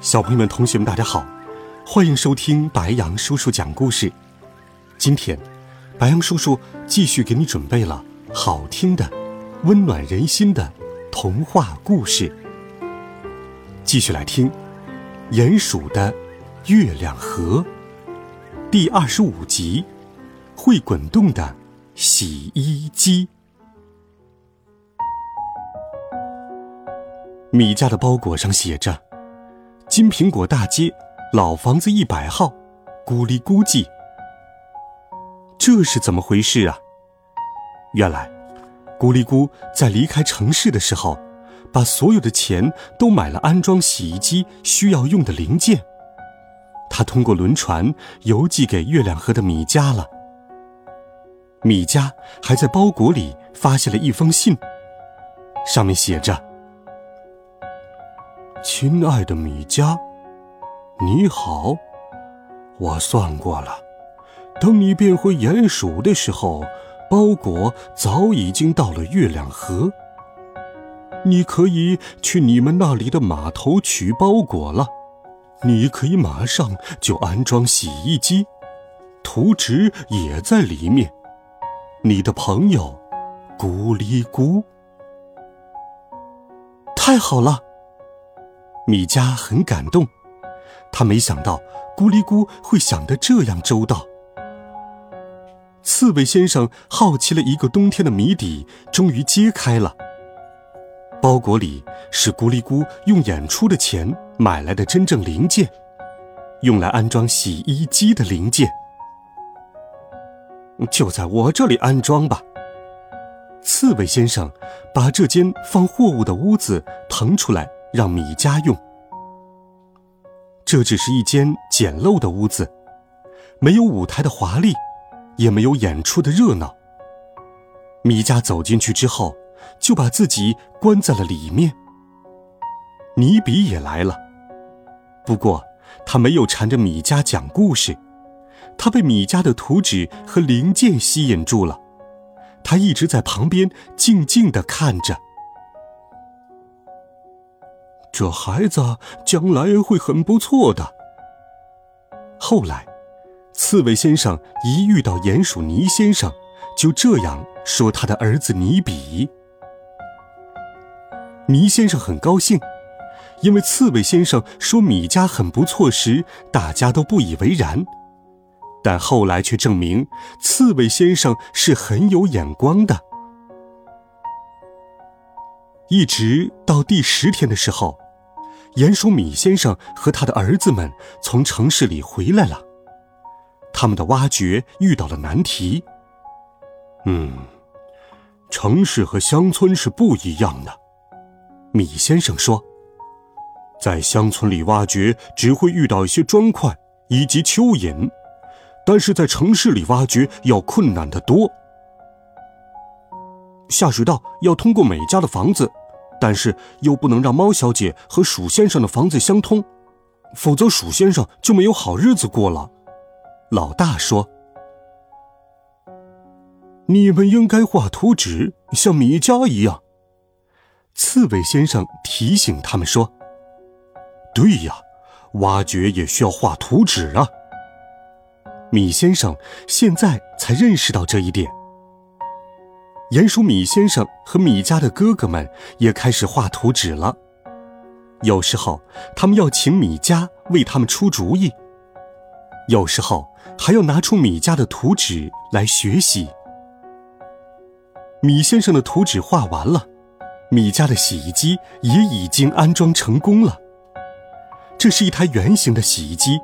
小朋友们、同学们，大家好，欢迎收听白羊叔叔讲故事。今天，白羊叔叔继续给你准备了好听的、温暖人心的童话故事。继续来听《鼹鼠的月亮河》第二十五集：会滚动的洗衣机。米家的包裹上写着。金苹果大街，老房子一百号，咕哩咕叽。这是怎么回事啊？原来，咕哩咕在离开城市的时候，把所有的钱都买了安装洗衣机需要用的零件。他通过轮船邮寄给月亮河的米家了。米家还在包裹里发现了一封信，上面写着。亲爱的米迦，你好，我算过了，等你变回鼹鼠的时候，包裹早已经到了月亮河。你可以去你们那里的码头取包裹了。你可以马上就安装洗衣机，图纸也在里面。你的朋友，咕哩咕。太好了。米迦很感动，他没想到咕哩咕会想得这样周到。刺猬先生好奇了一个冬天的谜底终于揭开了。包裹里是咕哩咕用演出的钱买来的真正零件，用来安装洗衣机的零件。就在我这里安装吧。刺猬先生把这间放货物的屋子腾出来。让米家用。这只是一间简陋的屋子，没有舞台的华丽，也没有演出的热闹。米家走进去之后，就把自己关在了里面。尼比也来了，不过他没有缠着米家讲故事，他被米家的图纸和零件吸引住了，他一直在旁边静静地看着。这孩子将来会很不错的。后来，刺猬先生一遇到鼹鼠尼先生，就这样说他的儿子尼比。尼先生很高兴，因为刺猬先生说米家很不错时，大家都不以为然，但后来却证明刺猬先生是很有眼光的。一直到第十天的时候，鼹鼠米先生和他的儿子们从城市里回来了。他们的挖掘遇到了难题。嗯，城市和乡村是不一样的，米先生说，在乡村里挖掘只会遇到一些砖块以及蚯蚓，但是在城市里挖掘要困难得多。下水道要通过每家的房子。但是又不能让猫小姐和鼠先生的房子相通，否则鼠先生就没有好日子过了。老大说：“你们应该画图纸，像米家一样。”刺猬先生提醒他们说：“对呀，挖掘也需要画图纸啊。”米先生现在才认识到这一点。鼹鼠米先生和米家的哥哥们也开始画图纸了。有时候，他们要请米家为他们出主意；有时候，还要拿出米家的图纸来学习。米先生的图纸画完了，米家的洗衣机也已经安装成功了。这是一台圆形的洗衣机。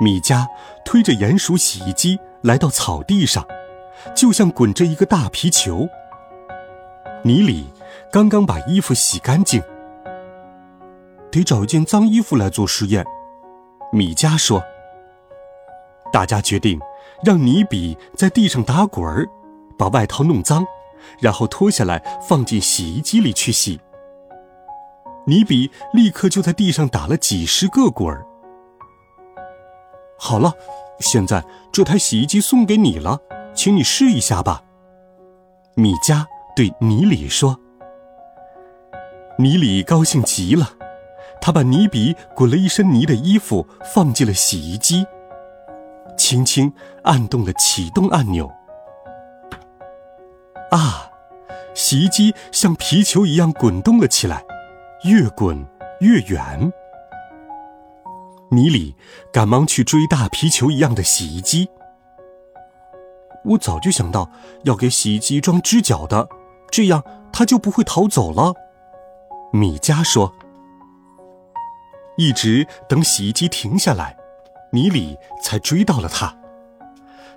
米家推着鼹鼠洗衣机来到草地上。就像滚着一个大皮球。尼里刚刚把衣服洗干净。得找一件脏衣服来做实验。米迦说：“大家决定让尼比在地上打滚儿，把外套弄脏，然后脱下来放进洗衣机里去洗。”尼比立刻就在地上打了几十个滚儿。好了，现在这台洗衣机送给你了，请你试一下吧。米迦对尼里说。尼里高兴极了，他把尼比滚了一身泥的衣服放进了洗衣机，轻轻按动了启动按钮。啊，洗衣机像皮球一样滚动了起来，越滚越远。尼里赶忙去追大皮球一样的洗衣机。我早就想到要给洗衣机装支脚的，这样它就不会逃走了。米迦说：“一直等洗衣机停下来，尼里才追到了他。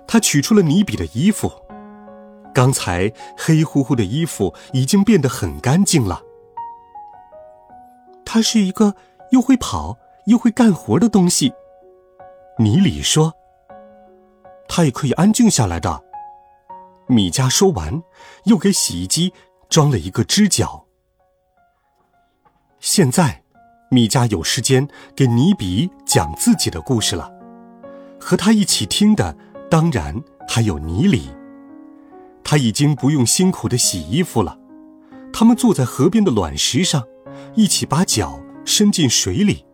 他取出了尼比的衣服，刚才黑乎乎的衣服已经变得很干净了。他是一个又会跑又会干活的东西。”尼里说：“他也可以安静下来的。”米迦说完，又给洗衣机装了一个支脚。现在，米迦有时间给尼比讲自己的故事了。和他一起听的，当然还有尼里。他已经不用辛苦的洗衣服了。他们坐在河边的卵石上，一起把脚伸进水里。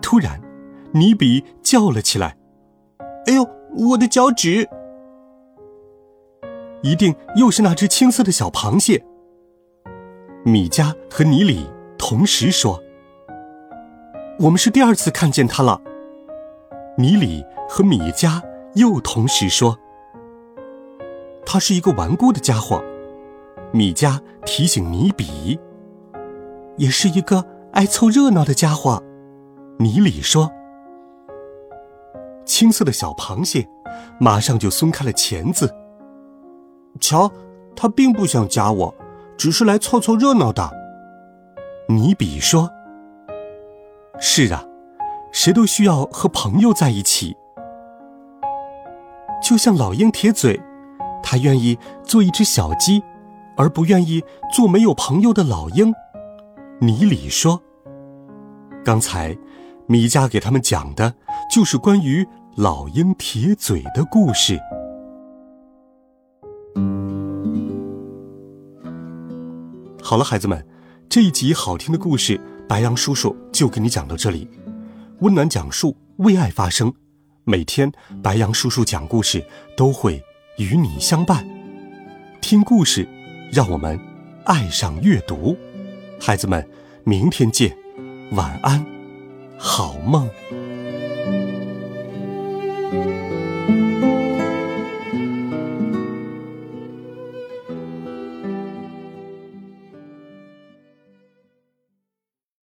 突然，尼比叫了起来：“哎呦，我的脚趾！”一定又是那只青色的小螃蟹。米迦和尼里同时说：“我们是第二次看见他了。”尼里和米迦又同时说：“他是一个顽固的家伙。”米迦提醒尼比：“也是一个爱凑热闹的家伙。”尼里说：“青色的小螃蟹马上就松开了钳子。瞧，他并不想夹我。”只是来凑凑热闹的，尼比说：“是啊，谁都需要和朋友在一起。就像老鹰铁嘴，他愿意做一只小鸡，而不愿意做没有朋友的老鹰。”尼里说：“刚才，米加给他们讲的就是关于老鹰铁嘴的故事。”好了，孩子们，这一集好听的故事，白羊叔叔就给你讲到这里。温暖讲述，为爱发声，每天白羊叔叔讲故事都会与你相伴。听故事，让我们爱上阅读。孩子们，明天见，晚安，好梦。